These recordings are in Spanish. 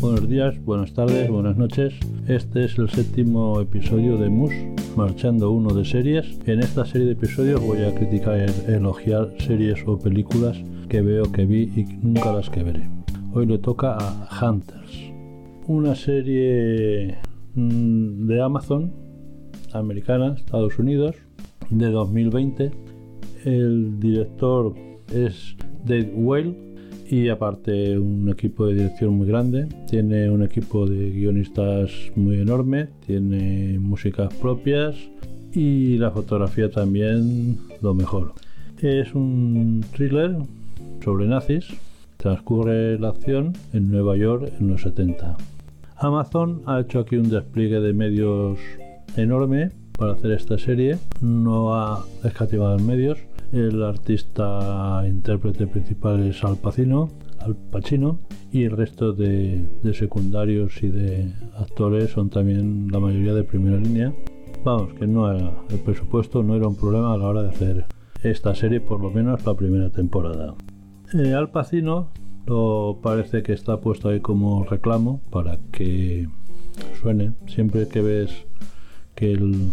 Buenos días, buenas tardes, buenas noches. Este es el séptimo episodio de MUS, marchando uno de series. En esta serie de episodios voy a criticar y elogiar series o películas que veo que vi y nunca las que veré. Hoy le toca a Hunters, una serie mm, de Amazon, americana, Estados Unidos, de 2020. El director es Dave Whale y aparte un equipo de dirección muy grande, tiene un equipo de guionistas muy enorme, tiene músicas propias y la fotografía también lo mejor. Es un thriller sobre nazis, transcurre la acción en Nueva York en los 70. Amazon ha hecho aquí un despliegue de medios enorme para hacer esta serie, no ha escatimado medios, el artista intérprete principal es Al Pacino, Al Pacino y el resto de, secundarios y de actores son también la mayoría de primera línea. Vamos, que no era, el presupuesto no era un problema a la hora de hacer esta serie, por lo menos la primera temporada. Eh, Al Pacino lo parece que está puesto ahí como reclamo para que suene. Siempre que ves que el,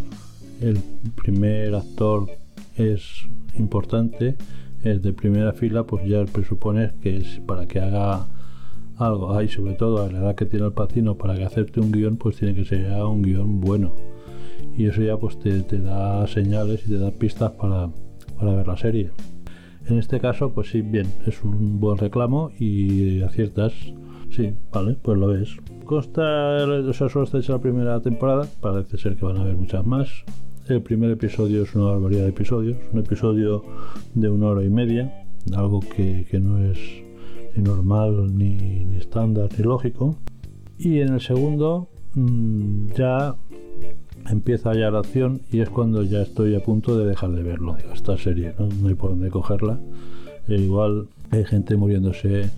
el primer actor es importante, es de primera fila, pues ya presupone que es para que haga algo. Hay sobre todo a la edad que tiene el pacino para que acepte un guion, pues tiene que ser un guion bueno. Y eso ya pues te, da señales y te da pistas para, para ver la serie. En este caso, pues sí, bien, es un buen reclamo y aciertas. Sí, vale, pues lo ves. Consta, o sea, solo está hecha la primera temporada, parece ser que van a haber muchas más. El primer episodio es una barbaridad de episodios, un episodio de una hora y media, algo que, no es ni normal, ni, estándar, ni lógico. Y en el segundo mm, ya empieza ya la acción y es cuando ya estoy a punto de dejar de verlo. Digo, esta serie no, hay por dónde cogerla. E igual hay gente muriéndose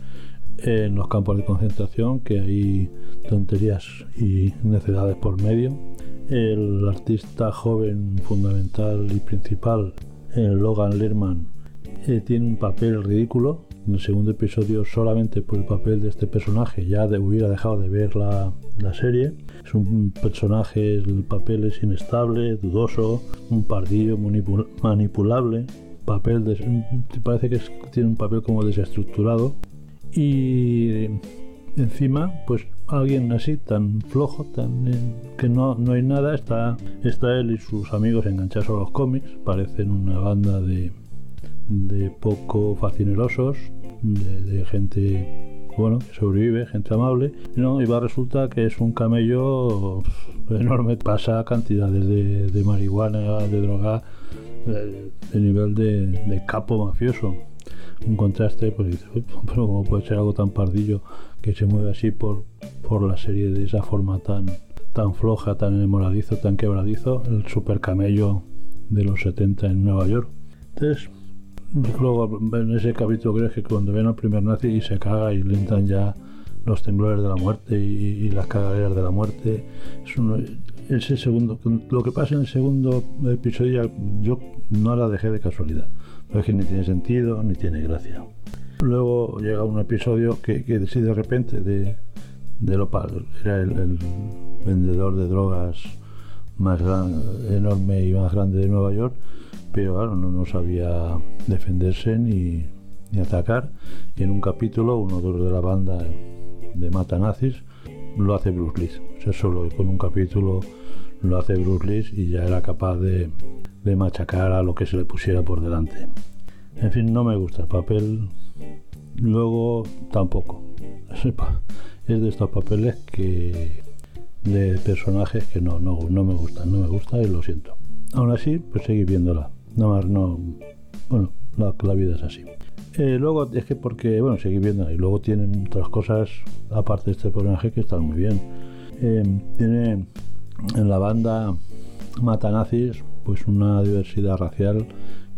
en los campos de concentración, que hay tonterías y necedades por medio el artista joven fundamental y principal, Logan Lerman, eh, tiene un papel ridículo. En el segundo episodio, solamente por el papel de este personaje, ya hubiera dejado de ver la, serie. Es un personaje, el papel es inestable, dudoso, un pardillo manipulable. Papel parece que tiene un papel como desestructurado. Y encima, pues alguien así, tan flojo, tan eh, que no, no hay nada, está, está él y sus amigos enganchados a los cómics, parecen una banda de, de poco fascinerosos, de, gente bueno, que sobrevive, gente amable, ¿no? y va a resultar que es un camello enorme, pasa cantidades de, de marihuana, de droga, de, nivel de, de capo mafioso un contraste, pues dices, pero ¿cómo puede ser algo tan pardillo que se mueve así por, por la serie de esa forma tan, tan floja, tan enamoradizo, tan quebradizo, el super camello de los 70 en Nueva York. Entonces, luego en ese capítulo crees que cuando ven al primer nazi y se caga y le entran ya los temblores de la muerte y, las cagaderas de la muerte. Es ese segundo, lo que pasa en el segundo episodio yo no la dejé de casualidad. No es que ni tiene sentido ni tiene gracia. Luego llega un episodio que, que de repente de, de lo era el, vendedor de drogas más enorme y más grande de Nueva York, pero claro, no, no sabía defenderse ni, ni, atacar. Y en un capítulo, uno de los de la banda de Mata Nazis lo hace Bruce Lee. O sea, solo con un capítulo lo hace Bruce Lee y ya era capaz de, de machacar a lo que se le pusiera por delante. En fin, no me gusta el papel. Luego tampoco. Es de estos papeles que de personajes que no, no, no me gustan, no me gusta y lo siento. Aún así, pues seguir viéndola. No más, no. Bueno, la, vida es así. Eh, luego es que porque, bueno, seguir viéndola y luego tienen otras cosas, aparte de este personaje, que están muy bien. Eh, tiene en la banda Matanazis, pues una diversidad racial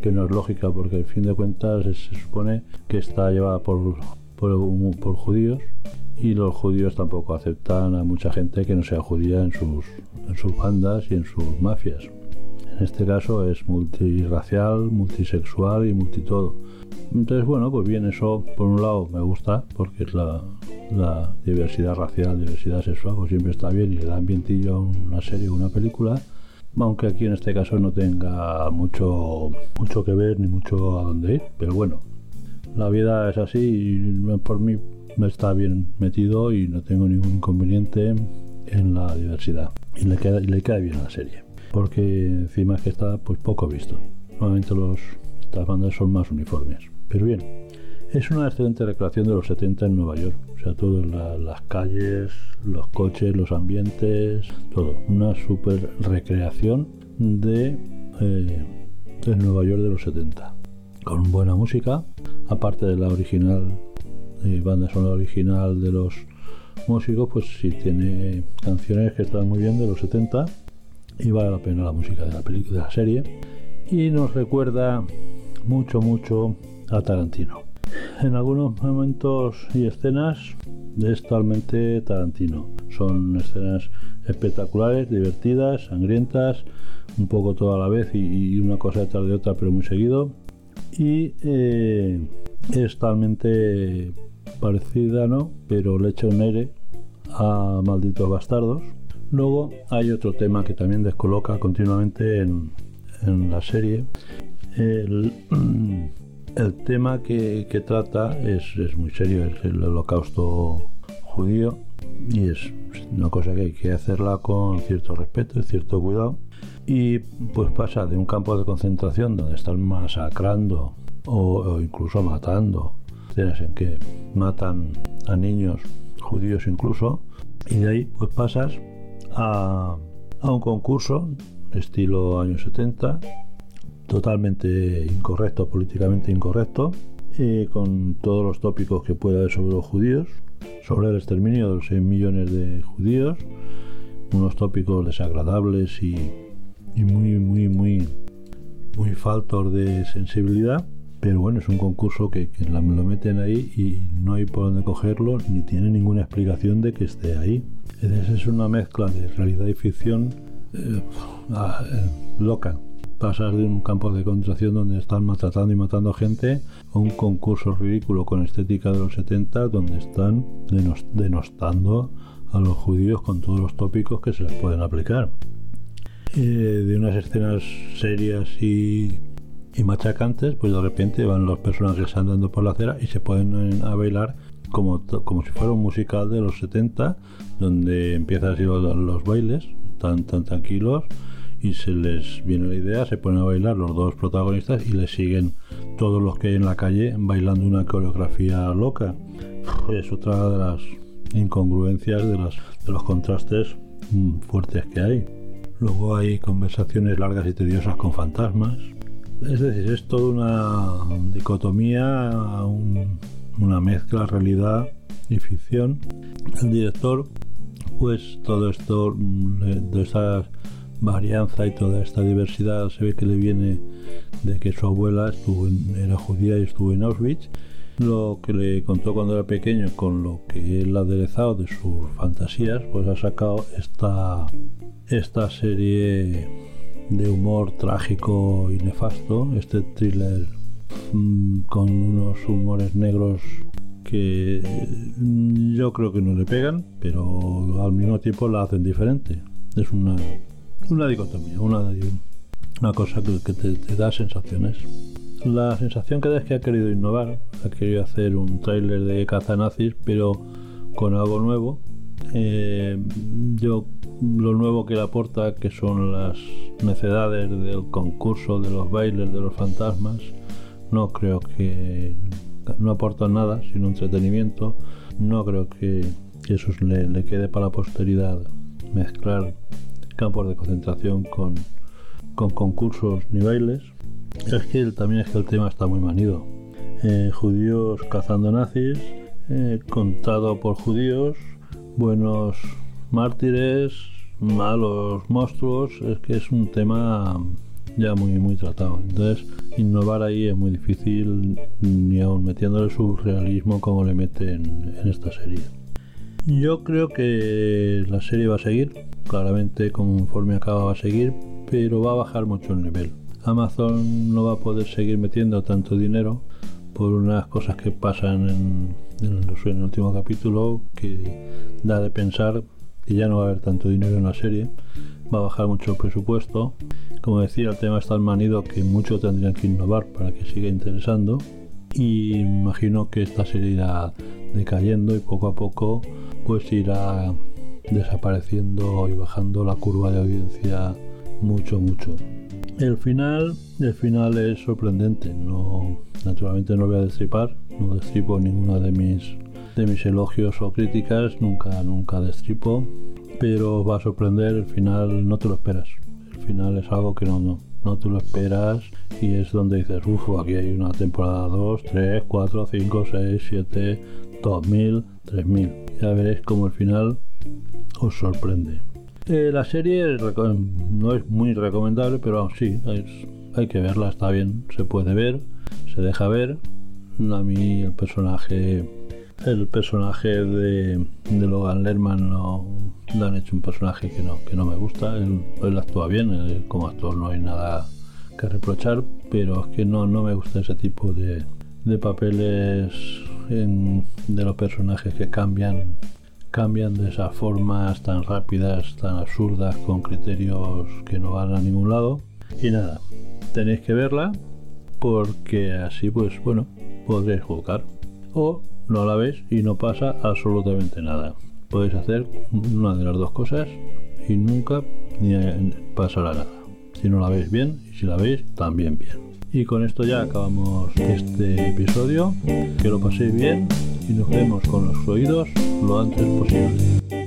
que no es lógica porque al fin de cuentas se supone que está llevada por, por, judíos y los judíos tampoco aceptan a mucha gente que no sea judía en sus, en sus bandas y en sus mafias. En este caso es multirracial, multisexual y multitodo. Entonces, bueno, pues bien, eso por un lado me gusta porque es la, la diversidad racial, diversidad sexual, pues siempre está bien y le da ambientillo a una serie o una película aunque aquí en este caso no tenga mucho, mucho que ver ni mucho a dónde ir, pero bueno, la vida es así y por mí me está bien metido y no tengo ningún inconveniente en la diversidad y le queda, y le queda bien a la serie, porque encima es que está pues poco visto, normalmente los, estas bandas son más uniformes, pero bien, es una excelente recreación de los 70 en Nueva York. O sea, todo, las calles, los coches, los ambientes, todo. Una super recreación de eh, Nueva York de los 70. Con buena música, aparte de la original, eh, banda sonora original de los músicos, pues sí tiene canciones que están muy bien de los 70 y vale la pena la música de la película de la serie. Y nos recuerda mucho, mucho a Tarantino en algunos momentos y escenas es totalmente Tarantino. Son escenas espectaculares, divertidas, sangrientas, un poco toda la vez y, una cosa detrás de otra, pero muy seguido. Y eh, es totalmente parecida, ¿no? Pero le echa aire a Malditos Bastardos. Luego hay otro tema que también descoloca continuamente en, en la serie. El, El tema que, trata es, muy serio, es el holocausto judío y es una cosa que hay que hacerla con cierto respeto y cierto cuidado. Y pues pasa de un campo de concentración donde están masacrando o, incluso matando, escenas en que matan a niños judíos incluso, y de ahí pues pasas a, un concurso estilo años 70 totalmente incorrecto, políticamente incorrecto, con todos los tópicos que puede haber sobre los judíos, sobre el exterminio de los 6 millones de judíos, unos tópicos desagradables y, muy, muy, muy, muy faltos de sensibilidad. Pero bueno, es un concurso que, lo meten ahí y no hay por dónde cogerlo, ni tiene ninguna explicación de que esté ahí. Es una mezcla de realidad y ficción eh, ah, eh, loca pasar de un campo de concentración donde están maltratando y matando gente a un concurso ridículo con estética de los 70 donde están denostando a los judíos con todos los tópicos que se les pueden aplicar. Eh, de unas escenas serias y, machacantes, pues de repente van los personajes andando por la acera y se ponen a bailar como, como si fuera un musical de los 70, donde empiezan así los, los bailes tan, tan tranquilos y se les viene la idea, se ponen a bailar los dos protagonistas y les siguen todos los que hay en la calle bailando una coreografía loca. Es otra de las incongruencias, de, las, de los contrastes mm, fuertes que hay. Luego hay conversaciones largas y tediosas con fantasmas. Es decir, es toda una dicotomía, una mezcla realidad y ficción. El director, pues todo esto, mm, de esas varianza y toda esta diversidad se ve que le viene de que su abuela estuvo era judía y estuvo en Auschwitz. Lo que le contó cuando era pequeño con lo que él ha aderezado de sus fantasías, pues ha sacado esta, esta serie de humor trágico y nefasto, este thriller mm, con unos humores negros que mm, yo creo que no le pegan, pero al mismo tiempo la hacen diferente. Es una una dicotomía, una, una cosa que, te, da sensaciones. La sensación que da es que ha querido innovar, ha querido hacer un tráiler de caza nazis, pero con algo nuevo. Eh, yo lo nuevo que le aporta, que son las necedades del concurso, de los bailes, de los fantasmas, no creo que no aportan nada, sino entretenimiento. No creo que, eso le, le quede para la posteridad mezclar campos de concentración con, con concursos ni bailes. Es que también es que el tema está muy manido. Eh, judíos cazando nazis, eh, contado por judíos, buenos mártires, malos monstruos, es que es un tema ya muy muy tratado. Entonces, innovar ahí es muy difícil, ni aún metiéndole su realismo como le meten en esta serie. Yo creo que la serie va a seguir, claramente conforme acaba va a seguir, pero va a bajar mucho el nivel. Amazon no va a poder seguir metiendo tanto dinero por unas cosas que pasan en, el último capítulo que da de pensar que ya no va a haber tanto dinero en la serie, va a bajar mucho el presupuesto. Como decía, el tema es tan manido que mucho tendrían que innovar para que siga interesando. Y imagino que esta serie irá decayendo y poco a poco pues irá desapareciendo y bajando la curva de audiencia mucho mucho. El final el final es sorprendente. No naturalmente no voy a destripar no destripo ninguna de mis de mis elogios o críticas nunca nunca destripo pero va a sorprender el final no te lo esperas final es algo que no, no no te lo esperas y es donde dices, uff, aquí hay una temporada 2, 3, 4, 5, 6, 7, 2000, 3000. Ya veréis como el final os sorprende. Eh, la serie no es muy recomendable, pero sí, hay que verla, está bien, se puede ver, se deja ver. A mí el personaje el personaje de, de Logan Lerman no, le han hecho un personaje que no, que no me gusta. Él, actúa bien, como actor no hay nada que reprochar, pero es que no, no me gusta ese tipo de, de papeles de los personajes que cambian cambian de esas formas tan rápidas, tan absurdas, con criterios que no van a ningún lado. Y nada, tenéis que verla porque así pues bueno, podréis juzgar. O no la ves y no pasa absolutamente nada. Podéis hacer una de las dos cosas y nunca ni pasará nada. Si no la veis bien y si la veis también bien. Y con esto ya acabamos este episodio. Que lo paséis bien y nos vemos con los oídos lo antes posible.